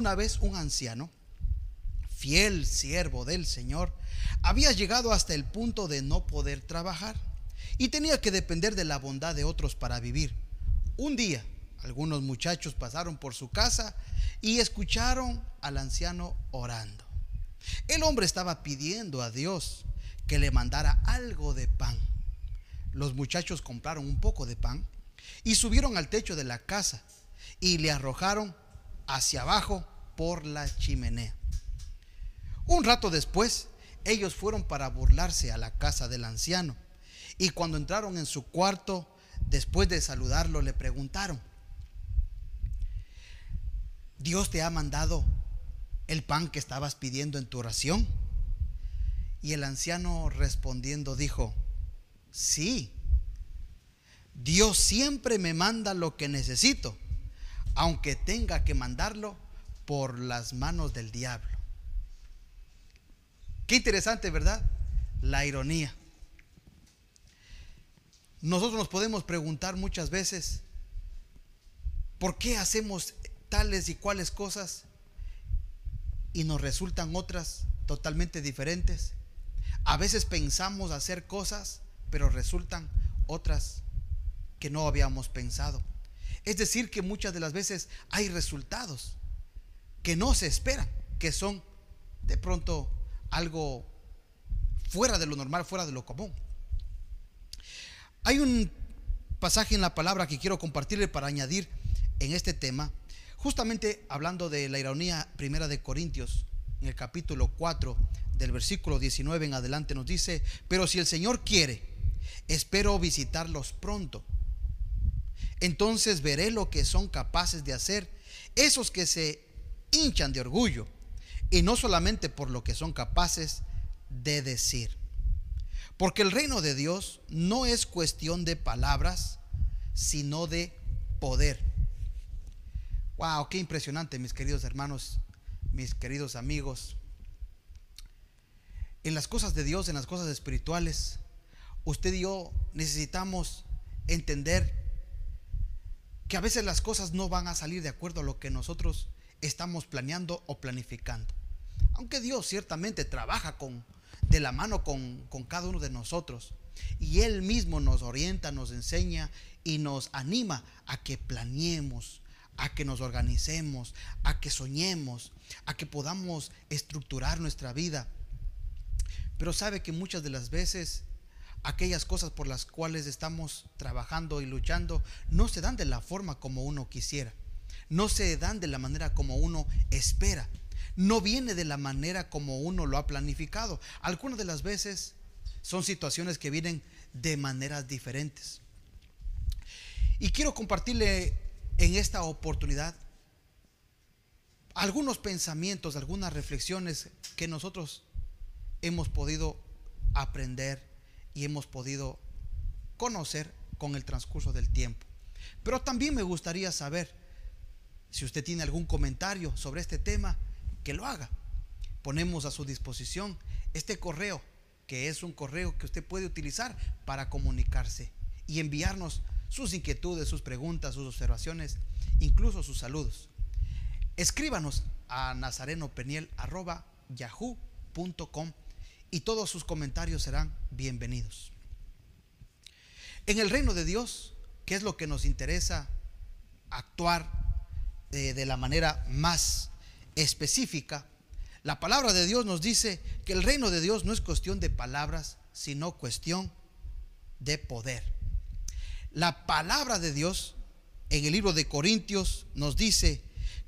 Una vez un anciano, fiel siervo del Señor, había llegado hasta el punto de no poder trabajar y tenía que depender de la bondad de otros para vivir. Un día, algunos muchachos pasaron por su casa y escucharon al anciano orando. El hombre estaba pidiendo a Dios que le mandara algo de pan. Los muchachos compraron un poco de pan y subieron al techo de la casa y le arrojaron hacia abajo por la chimenea. Un rato después, ellos fueron para burlarse a la casa del anciano y cuando entraron en su cuarto, después de saludarlo, le preguntaron, ¿Dios te ha mandado el pan que estabas pidiendo en tu oración? Y el anciano respondiendo dijo, sí, Dios siempre me manda lo que necesito, aunque tenga que mandarlo por las manos del diablo. Qué interesante, ¿verdad? La ironía. Nosotros nos podemos preguntar muchas veces, ¿por qué hacemos tales y cuales cosas y nos resultan otras totalmente diferentes? A veces pensamos hacer cosas, pero resultan otras que no habíamos pensado. Es decir, que muchas de las veces hay resultados que no se esperan, que son de pronto algo fuera de lo normal, fuera de lo común. Hay un pasaje en la palabra que quiero compartirle para añadir en este tema, justamente hablando de la ironía primera de Corintios, en el capítulo 4 del versículo 19 en adelante nos dice, pero si el Señor quiere, espero visitarlos pronto. Entonces veré lo que son capaces de hacer esos que se hinchan de orgullo, y no solamente por lo que son capaces de decir. Porque el reino de Dios no es cuestión de palabras, sino de poder. Wow, qué impresionante, mis queridos hermanos, mis queridos amigos. En las cosas de Dios, en las cosas espirituales, usted y yo necesitamos entender que a veces las cosas no van a salir de acuerdo a lo que nosotros estamos planeando o planificando. Aunque Dios ciertamente trabaja con de la mano con, cada uno de nosotros. Y Él mismo nos orienta, nos enseña y nos anima a que planeemos, a que nos organicemos, a que soñemos, a que podamos estructurar nuestra vida. Pero sabe que muchas de las veces aquellas cosas por las cuales estamos trabajando y luchando no se dan de la forma como uno quisiera, no se dan de la manera como uno espera no viene de la manera como uno lo ha planificado. Algunas de las veces son situaciones que vienen de maneras diferentes. Y quiero compartirle en esta oportunidad algunos pensamientos, algunas reflexiones que nosotros hemos podido aprender y hemos podido conocer con el transcurso del tiempo. Pero también me gustaría saber si usted tiene algún comentario sobre este tema que lo haga. Ponemos a su disposición este correo, que es un correo que usted puede utilizar para comunicarse y enviarnos sus inquietudes, sus preguntas, sus observaciones, incluso sus saludos. Escríbanos a nazarenopeniel.yahoo.com y todos sus comentarios serán bienvenidos. En el reino de Dios, ¿qué es lo que nos interesa actuar de, la manera más específica, la palabra de Dios nos dice que el reino de Dios no es cuestión de palabras, sino cuestión de poder. La palabra de Dios en el libro de Corintios nos dice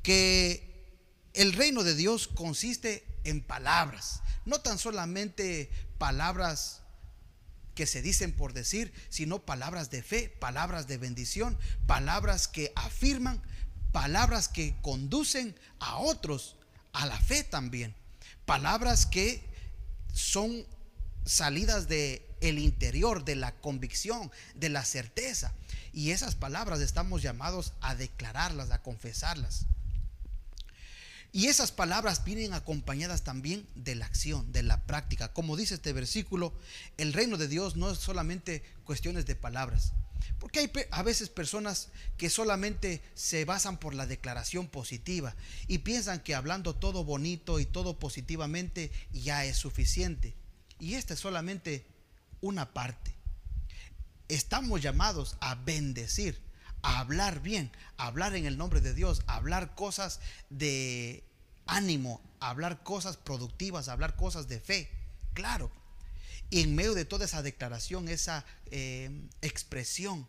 que el reino de Dios consiste en palabras, no tan solamente palabras que se dicen por decir, sino palabras de fe, palabras de bendición, palabras que afirman, palabras que conducen a otros a la fe también. Palabras que son salidas de el interior, de la convicción, de la certeza. Y esas palabras estamos llamados a declararlas, a confesarlas. Y esas palabras vienen acompañadas también de la acción, de la práctica. Como dice este versículo, el reino de Dios no es solamente cuestiones de palabras, Porque hay a veces personas que solamente se basan por la declaración positiva y piensan que hablando todo bonito y todo positivamente ya es suficiente. Y esta es solamente una parte. Estamos llamados a bendecir, a hablar bien, a hablar en el nombre de Dios, a hablar cosas de ánimo, a hablar cosas productivas, a hablar cosas de fe. Claro, y en medio de toda esa declaración, esa eh, expresión,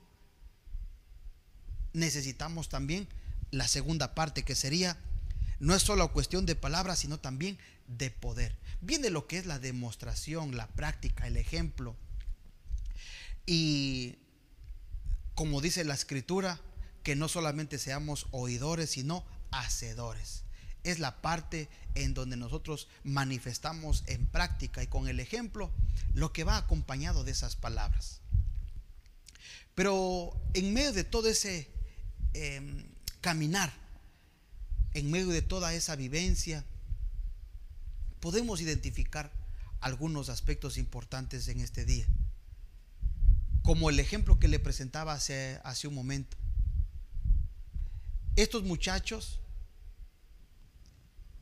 necesitamos también la segunda parte que sería, no es solo cuestión de palabras, sino también de poder. Viene lo que es la demostración, la práctica, el ejemplo. Y como dice la escritura, que no solamente seamos oidores, sino hacedores es la parte en donde nosotros manifestamos en práctica y con el ejemplo lo que va acompañado de esas palabras. Pero en medio de todo ese em, caminar, en medio de toda esa vivencia, podemos identificar algunos aspectos importantes en este día. Como el ejemplo que le presentaba hace, hace un momento. Estos muchachos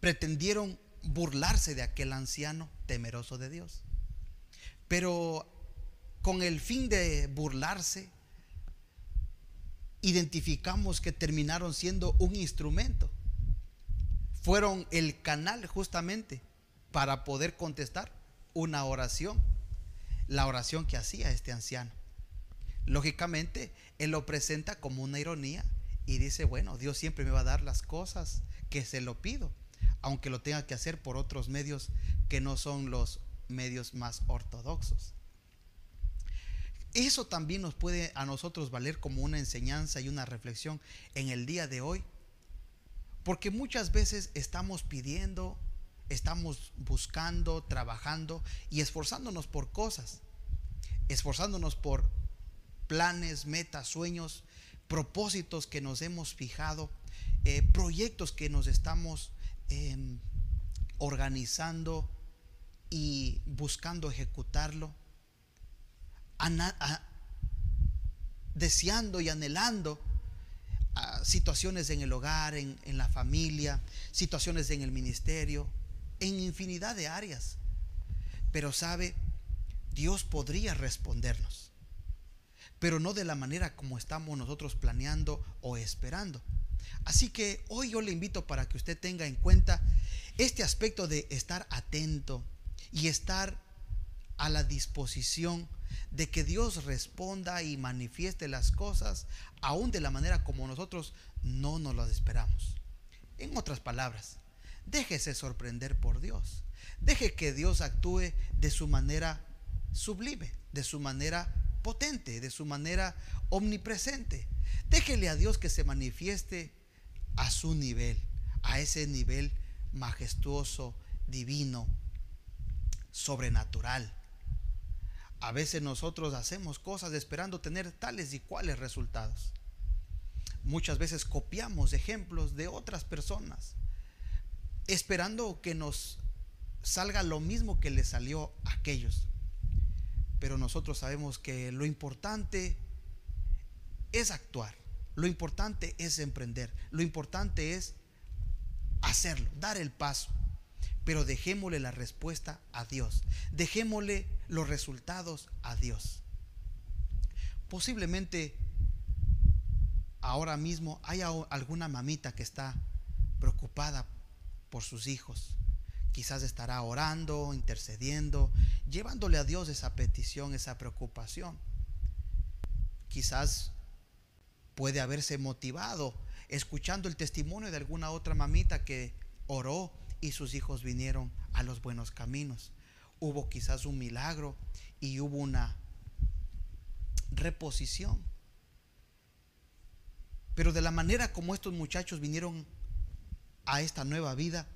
pretendieron burlarse de aquel anciano temeroso de Dios. Pero con el fin de burlarse, identificamos que terminaron siendo un instrumento. Fueron el canal justamente para poder contestar una oración, la oración que hacía este anciano. Lógicamente, él lo presenta como una ironía y dice, bueno, Dios siempre me va a dar las cosas que se lo pido aunque lo tenga que hacer por otros medios que no son los medios más ortodoxos. Eso también nos puede a nosotros valer como una enseñanza y una reflexión en el día de hoy, porque muchas veces estamos pidiendo, estamos buscando, trabajando y esforzándonos por cosas, esforzándonos por planes, metas, sueños, propósitos que nos hemos fijado, eh, proyectos que nos estamos Em, organizando y buscando ejecutarlo, deseando y anhelando situaciones en el hogar, en, en la familia, situaciones en el ministerio, en infinidad de áreas. Pero sabe, Dios podría respondernos, pero no de la manera como estamos nosotros planeando o esperando. Así que hoy yo le invito para que usted tenga en cuenta este aspecto de estar atento y estar a la disposición de que Dios responda y manifieste las cosas aún de la manera como nosotros no nos las esperamos. En otras palabras, déjese sorprender por Dios. Deje que Dios actúe de su manera sublime, de su manera potente, de su manera omnipresente. Déjele a Dios que se manifieste a su nivel, a ese nivel majestuoso, divino, sobrenatural. A veces nosotros hacemos cosas esperando tener tales y cuales resultados. Muchas veces copiamos ejemplos de otras personas, esperando que nos salga lo mismo que le salió a aquellos. Pero nosotros sabemos que lo importante es actuar. Lo importante es emprender. Lo importante es hacerlo, dar el paso. Pero dejémosle la respuesta a Dios. Dejémosle los resultados a Dios. Posiblemente ahora mismo haya alguna mamita que está preocupada por sus hijos. Quizás estará orando, intercediendo, llevándole a Dios esa petición, esa preocupación. Quizás puede haberse motivado escuchando el testimonio de alguna otra mamita que oró y sus hijos vinieron a los buenos caminos. Hubo quizás un milagro y hubo una reposición. Pero de la manera como estos muchachos vinieron a esta nueva vida,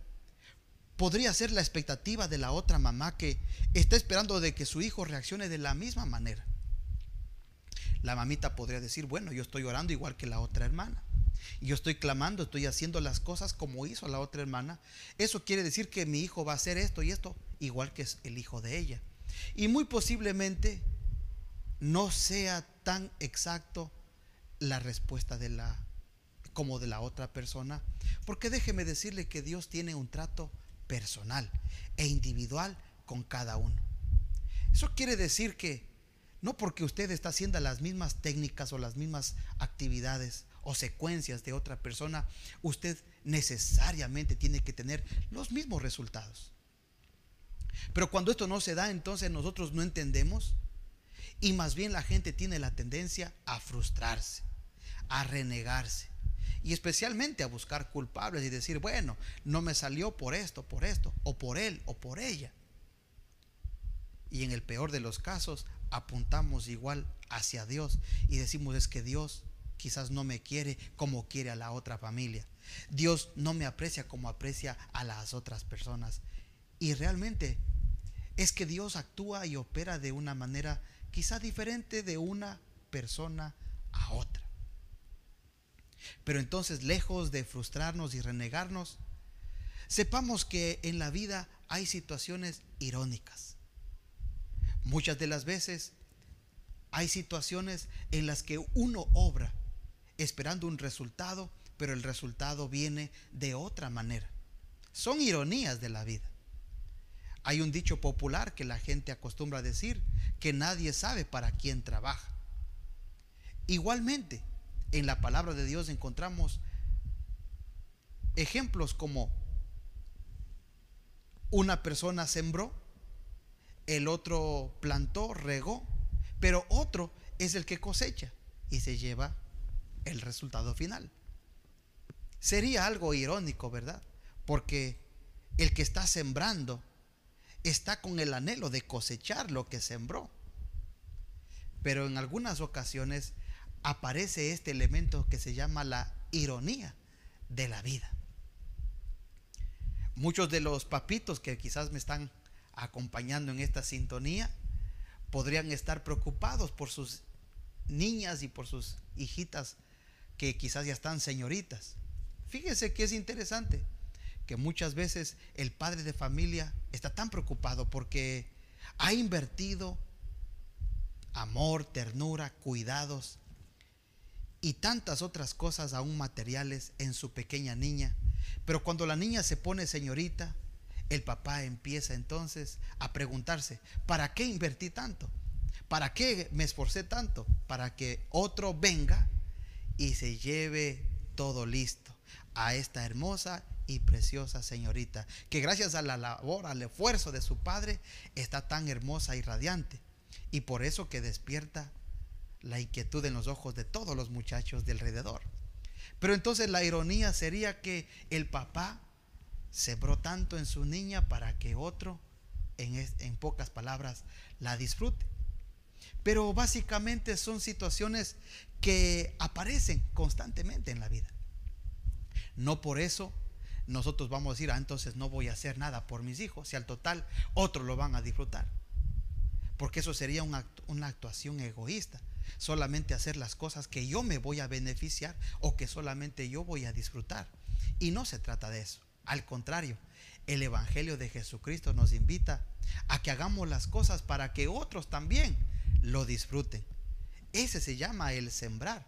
podría ser la expectativa de la otra mamá que está esperando de que su hijo reaccione de la misma manera la mamita podría decir, bueno, yo estoy orando igual que la otra hermana. Yo estoy clamando, estoy haciendo las cosas como hizo la otra hermana. Eso quiere decir que mi hijo va a hacer esto y esto igual que es el hijo de ella. Y muy posiblemente no sea tan exacto la respuesta de la como de la otra persona, porque déjeme decirle que Dios tiene un trato personal e individual con cada uno. Eso quiere decir que no porque usted está haciendo las mismas técnicas o las mismas actividades o secuencias de otra persona, usted necesariamente tiene que tener los mismos resultados. Pero cuando esto no se da, entonces nosotros no entendemos y más bien la gente tiene la tendencia a frustrarse, a renegarse y especialmente a buscar culpables y decir, bueno, no me salió por esto, por esto, o por él, o por ella. Y en el peor de los casos, apuntamos igual hacia Dios y decimos, es que Dios quizás no me quiere como quiere a la otra familia. Dios no me aprecia como aprecia a las otras personas. Y realmente es que Dios actúa y opera de una manera quizá diferente de una persona a otra. Pero entonces, lejos de frustrarnos y renegarnos, sepamos que en la vida hay situaciones irónicas. Muchas de las veces hay situaciones en las que uno obra esperando un resultado, pero el resultado viene de otra manera. Son ironías de la vida. Hay un dicho popular que la gente acostumbra a decir, que nadie sabe para quién trabaja. Igualmente, en la palabra de Dios encontramos ejemplos como una persona sembró, el otro plantó, regó, pero otro es el que cosecha y se lleva el resultado final. Sería algo irónico, ¿verdad? Porque el que está sembrando está con el anhelo de cosechar lo que sembró. Pero en algunas ocasiones aparece este elemento que se llama la ironía de la vida. Muchos de los papitos que quizás me están acompañando en esta sintonía podrían estar preocupados por sus niñas y por sus hijitas que quizás ya están señoritas. Fíjese que es interesante que muchas veces el padre de familia está tan preocupado porque ha invertido amor, ternura, cuidados y tantas otras cosas aún materiales en su pequeña niña. Pero cuando la niña se pone señorita, el papá empieza entonces a preguntarse, ¿para qué invertí tanto? ¿Para qué me esforcé tanto? Para que otro venga y se lleve todo listo a esta hermosa y preciosa señorita, que gracias a la labor, al esfuerzo de su padre, está tan hermosa y radiante. Y por eso que despierta la inquietud en los ojos de todos los muchachos de alrededor. Pero entonces la ironía sería que el papá sembró tanto en su niña para que otro, en, en pocas palabras, la disfrute. Pero básicamente son situaciones que aparecen constantemente en la vida. No por eso nosotros vamos a decir, ah, entonces no voy a hacer nada por mis hijos, si al total otros lo van a disfrutar. Porque eso sería una, una actuación egoísta solamente hacer las cosas que yo me voy a beneficiar o que solamente yo voy a disfrutar. Y no se trata de eso. Al contrario, el Evangelio de Jesucristo nos invita a que hagamos las cosas para que otros también lo disfruten. Ese se llama el sembrar.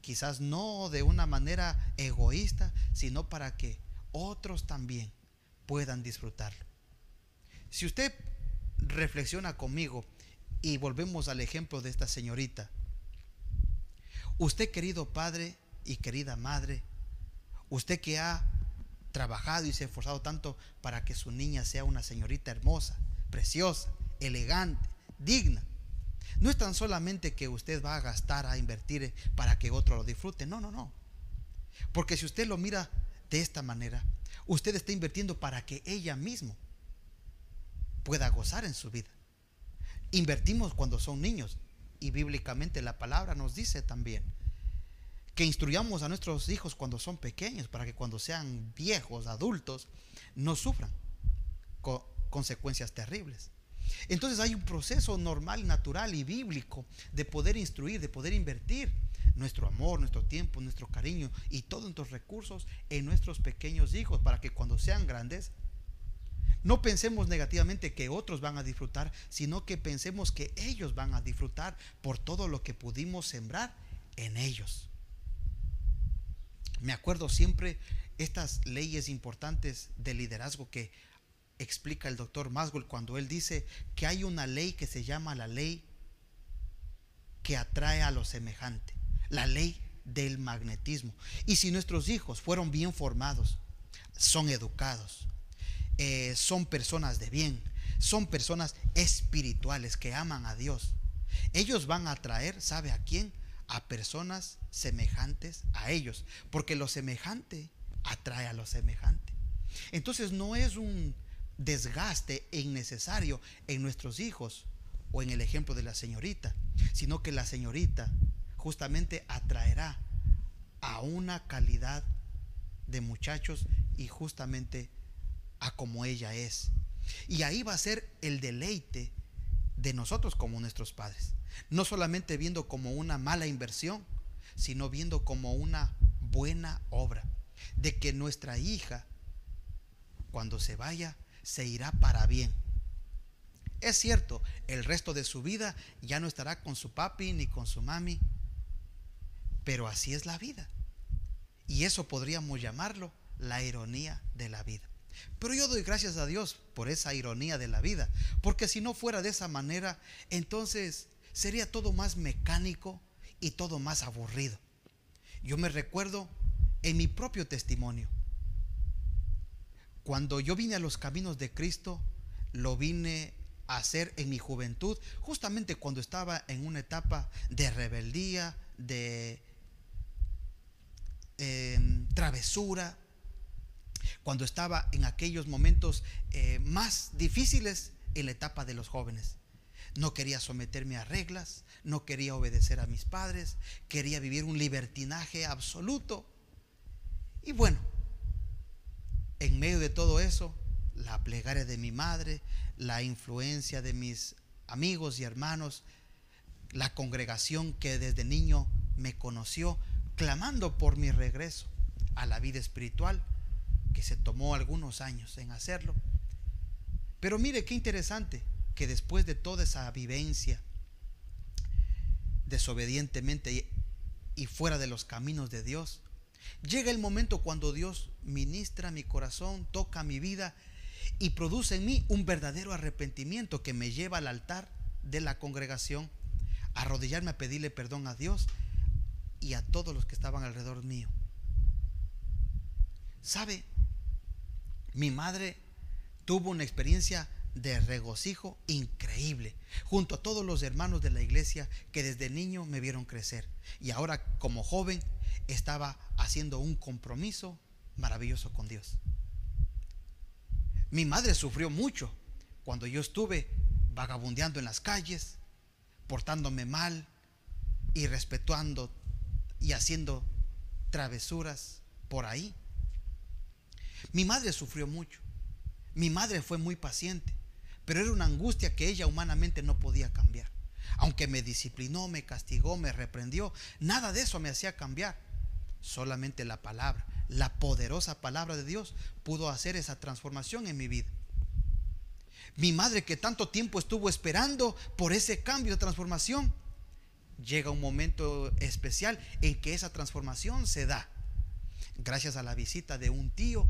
Quizás no de una manera egoísta, sino para que otros también puedan disfrutarlo. Si usted reflexiona conmigo y volvemos al ejemplo de esta señorita. Usted, querido padre y querida madre, usted que ha trabajado y se ha esforzado tanto para que su niña sea una señorita hermosa, preciosa, elegante, digna. No es tan solamente que usted va a gastar, a invertir para que otro lo disfrute. No, no, no. Porque si usted lo mira de esta manera, usted está invirtiendo para que ella misma pueda gozar en su vida. Invertimos cuando son niños. Y bíblicamente la palabra nos dice también que instruyamos a nuestros hijos cuando son pequeños para que cuando sean viejos, adultos, no sufran consecuencias terribles. Entonces hay un proceso normal, natural y bíblico de poder instruir, de poder invertir nuestro amor, nuestro tiempo, nuestro cariño y todos nuestros recursos en nuestros pequeños hijos para que cuando sean grandes No pensemos negativamente que otros van a disfrutar, sino que pensemos que ellos van a disfrutar por todo lo que pudimos sembrar en ellos. Me acuerdo siempre estas leyes importantes de liderazgo que explica el doctor Maswell cuando él dice que hay una ley que se llama la ley que atrae a lo semejante, la ley del magnetismo. Y si nuestros hijos fueron bien formados, son educados, eh, son personas de bien, son personas espirituales que aman a Dios, ellos van a atraer, ¿sabe a quién? A personas semejantes a ellos, porque lo semejante atrae a lo semejante. Entonces no es un desgaste innecesario en nuestros hijos o en el ejemplo de la señorita, sino que la señorita justamente atraerá a una calidad de muchachos y justamente a como ella es. Y ahí va a ser el deleite de nosotros como nuestros padres. No solamente viendo como una mala inversión, sino viendo como una buena obra. De que nuestra hija, cuando se vaya, se irá para bien. Es cierto, el resto de su vida ya no estará con su papi ni con su mami, pero así es la vida. Y eso podríamos llamarlo la ironía de la vida. Pero yo doy gracias a Dios por esa ironía de la vida, porque si no fuera de esa manera, entonces sería todo más mecánico y todo más aburrido. Yo me recuerdo en mi propio testimonio. Cuando yo vine a los caminos de Cristo, lo vine a hacer en mi juventud, justamente cuando estaba en una etapa de rebeldía, de Em, travesura, cuando estaba en aquellos momentos eh, más difíciles en la etapa de los jóvenes. No quería someterme a reglas, no quería obedecer a mis padres, quería vivir un libertinaje absoluto. Y bueno, en medio de todo eso, la plegaria de mi madre, la influencia de mis amigos y hermanos, la congregación que desde niño me conoció, clamando por mi regreso a la vida espiritual, que se tomó algunos años en hacerlo. Pero mire qué interesante que después de toda esa vivencia, desobedientemente y fuera de los caminos de Dios, llega el momento cuando Dios ministra mi corazón, toca mi vida y produce en mí un verdadero arrepentimiento que me lleva al altar de la congregación, a arrodillarme a pedirle perdón a Dios y a todos los que estaban alrededor mío. ¿Sabe? Mi madre tuvo una experiencia de regocijo increíble, junto a todos los hermanos de la iglesia que desde niño me vieron crecer. Y ahora como joven estaba haciendo un compromiso maravilloso con Dios. Mi madre sufrió mucho cuando yo estuve vagabundeando en las calles, portándome mal y respetando y haciendo travesuras por ahí. Mi madre sufrió mucho. Mi madre fue muy paciente, pero era una angustia que ella humanamente no podía cambiar. Aunque me disciplinó, me castigó, me reprendió, nada de eso me hacía cambiar. Solamente la palabra, la poderosa palabra de Dios pudo hacer esa transformación en mi vida. Mi madre que tanto tiempo estuvo esperando por ese cambio de transformación, llega un momento especial en que esa transformación se da. Gracias a la visita de un tío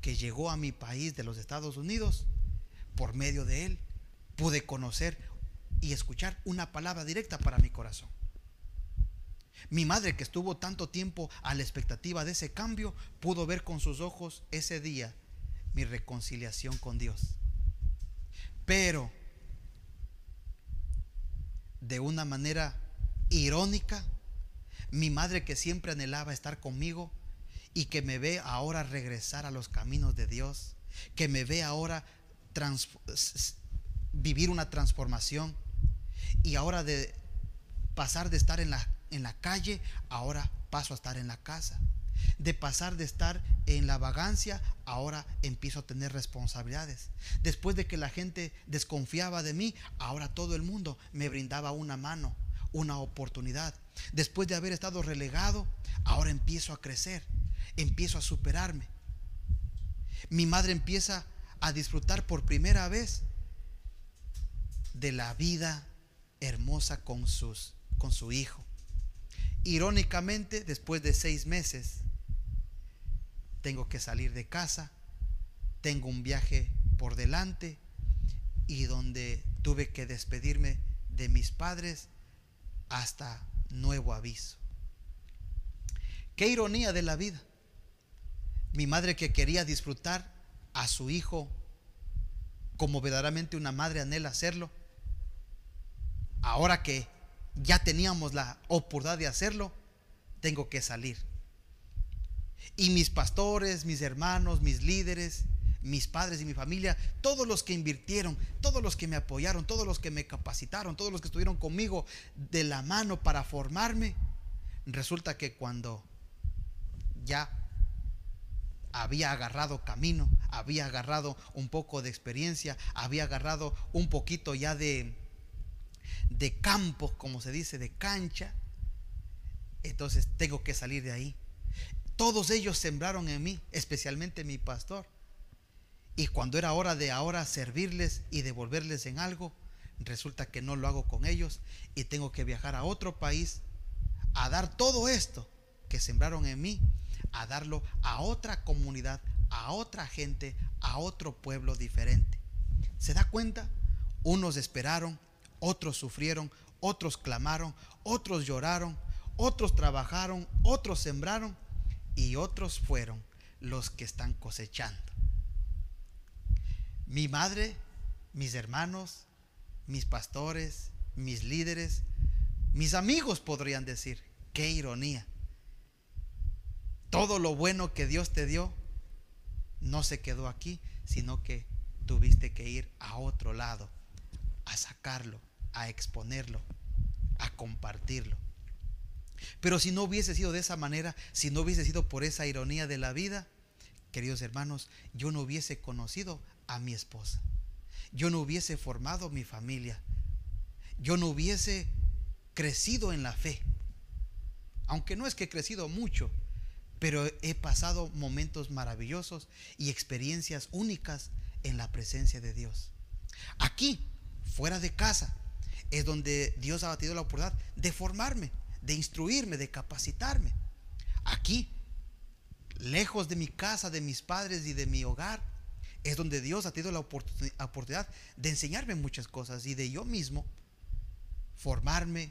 que llegó a mi país de los Estados Unidos, por medio de él pude conocer y escuchar una palabra directa para mi corazón. Mi madre que estuvo tanto tiempo a la expectativa de ese cambio, pudo ver con sus ojos ese día mi reconciliación con Dios. Pero de una manera irónica, mi madre que siempre anhelaba estar conmigo y que me ve ahora regresar a los caminos de Dios, que me ve ahora vivir una transformación y ahora de pasar de estar en la, en la calle, ahora paso a estar en la casa. De pasar de estar en la vagancia, ahora empiezo a tener responsabilidades. Después de que la gente desconfiaba de mí, ahora todo el mundo me brindaba una mano una oportunidad. Después de haber estado relegado, ahora empiezo a crecer, empiezo a superarme. Mi madre empieza a disfrutar por primera vez de la vida hermosa con, sus, con su hijo. Irónicamente, después de seis meses, tengo que salir de casa, tengo un viaje por delante y donde tuve que despedirme de mis padres hasta nuevo aviso. Qué ironía de la vida. Mi madre que quería disfrutar a su hijo como verdaderamente una madre anhela hacerlo, ahora que ya teníamos la oportunidad de hacerlo, tengo que salir. Y mis pastores, mis hermanos, mis líderes, mis padres y mi familia, todos los que invirtieron, todos los que me apoyaron, todos los que me capacitaron, todos los que estuvieron conmigo de la mano para formarme, resulta que cuando ya había agarrado camino, había agarrado un poco de experiencia, había agarrado un poquito ya de, de campo, como se dice, de cancha, entonces tengo que salir de ahí. Todos ellos sembraron en mí, especialmente mi pastor. Y cuando era hora de ahora servirles y devolverles en algo, resulta que no lo hago con ellos y tengo que viajar a otro país a dar todo esto que sembraron en mí, a darlo a otra comunidad, a otra gente, a otro pueblo diferente. ¿Se da cuenta? Unos esperaron, otros sufrieron, otros clamaron, otros lloraron, otros trabajaron, otros sembraron y otros fueron los que están cosechando. Mi madre, mis hermanos, mis pastores, mis líderes, mis amigos podrían decir, qué ironía. Todo lo bueno que Dios te dio no se quedó aquí, sino que tuviste que ir a otro lado, a sacarlo, a exponerlo, a compartirlo. Pero si no hubiese sido de esa manera, si no hubiese sido por esa ironía de la vida, queridos hermanos, yo no hubiese conocido a mi esposa. Yo no hubiese formado mi familia. Yo no hubiese crecido en la fe. Aunque no es que he crecido mucho, pero he pasado momentos maravillosos y experiencias únicas en la presencia de Dios. Aquí, fuera de casa, es donde Dios ha batido la oportunidad de formarme, de instruirme, de capacitarme. Aquí, lejos de mi casa, de mis padres y de mi hogar, es donde Dios ha tenido la oportunidad de enseñarme muchas cosas y de yo mismo formarme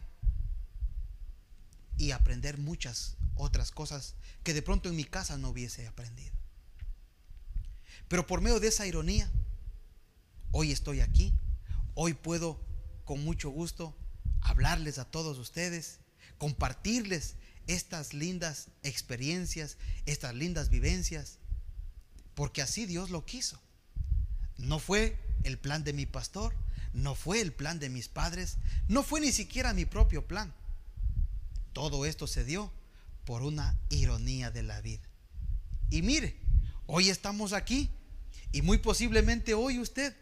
y aprender muchas otras cosas que de pronto en mi casa no hubiese aprendido. Pero por medio de esa ironía, hoy estoy aquí, hoy puedo con mucho gusto hablarles a todos ustedes, compartirles estas lindas experiencias, estas lindas vivencias, porque así Dios lo quiso. No fue el plan de mi pastor, no fue el plan de mis padres, no fue ni siquiera mi propio plan. Todo esto se dio por una ironía de la vida. Y mire, hoy estamos aquí y muy posiblemente hoy usted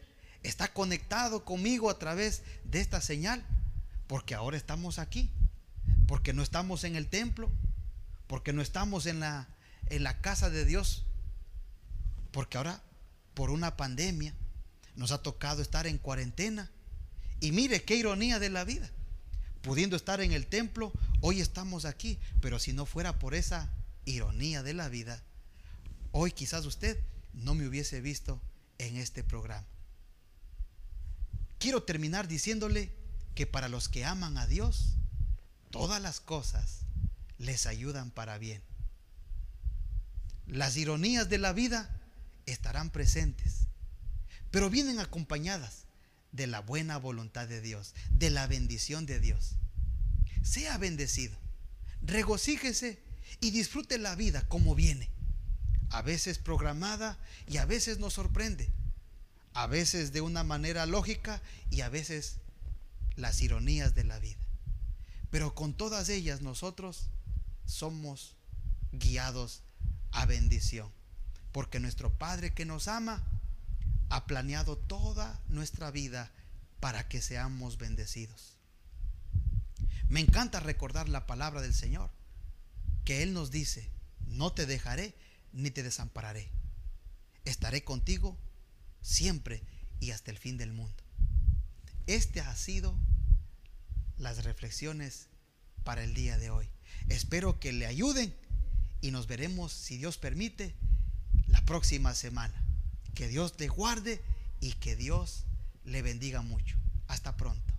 está conectado conmigo a través de esta señal, porque ahora estamos aquí, porque no estamos en el templo, porque no estamos en la, en la casa de Dios, porque ahora por una pandemia nos ha tocado estar en cuarentena. Y mire qué ironía de la vida pudiendo estar en el templo, hoy estamos aquí, pero si no fuera por esa ironía de la vida, hoy quizás usted no me hubiese visto en este programa. Quiero terminar diciéndole que para los que aman a Dios, todas las cosas les ayudan para bien. Las ironías de la vida estarán presentes, pero vienen acompañadas de la buena voluntad de Dios, de la bendición de Dios. Sea bendecido, regocíjese y disfrute la vida como viene. A veces programada y a veces nos sorprende. A veces de una manera lógica y a veces las ironías de la vida. Pero con todas ellas nosotros somos guiados a bendición. Porque nuestro Padre que nos ama ha planeado toda nuestra vida para que seamos bendecidos. Me encanta recordar la palabra del Señor, que Él nos dice, no te dejaré ni te desampararé. Estaré contigo siempre y hasta el fin del mundo. Este ha sido las reflexiones para el día de hoy. Espero que le ayuden y nos veremos, si Dios permite, la próxima semana. Que Dios le guarde y que Dios le bendiga mucho. Hasta pronto.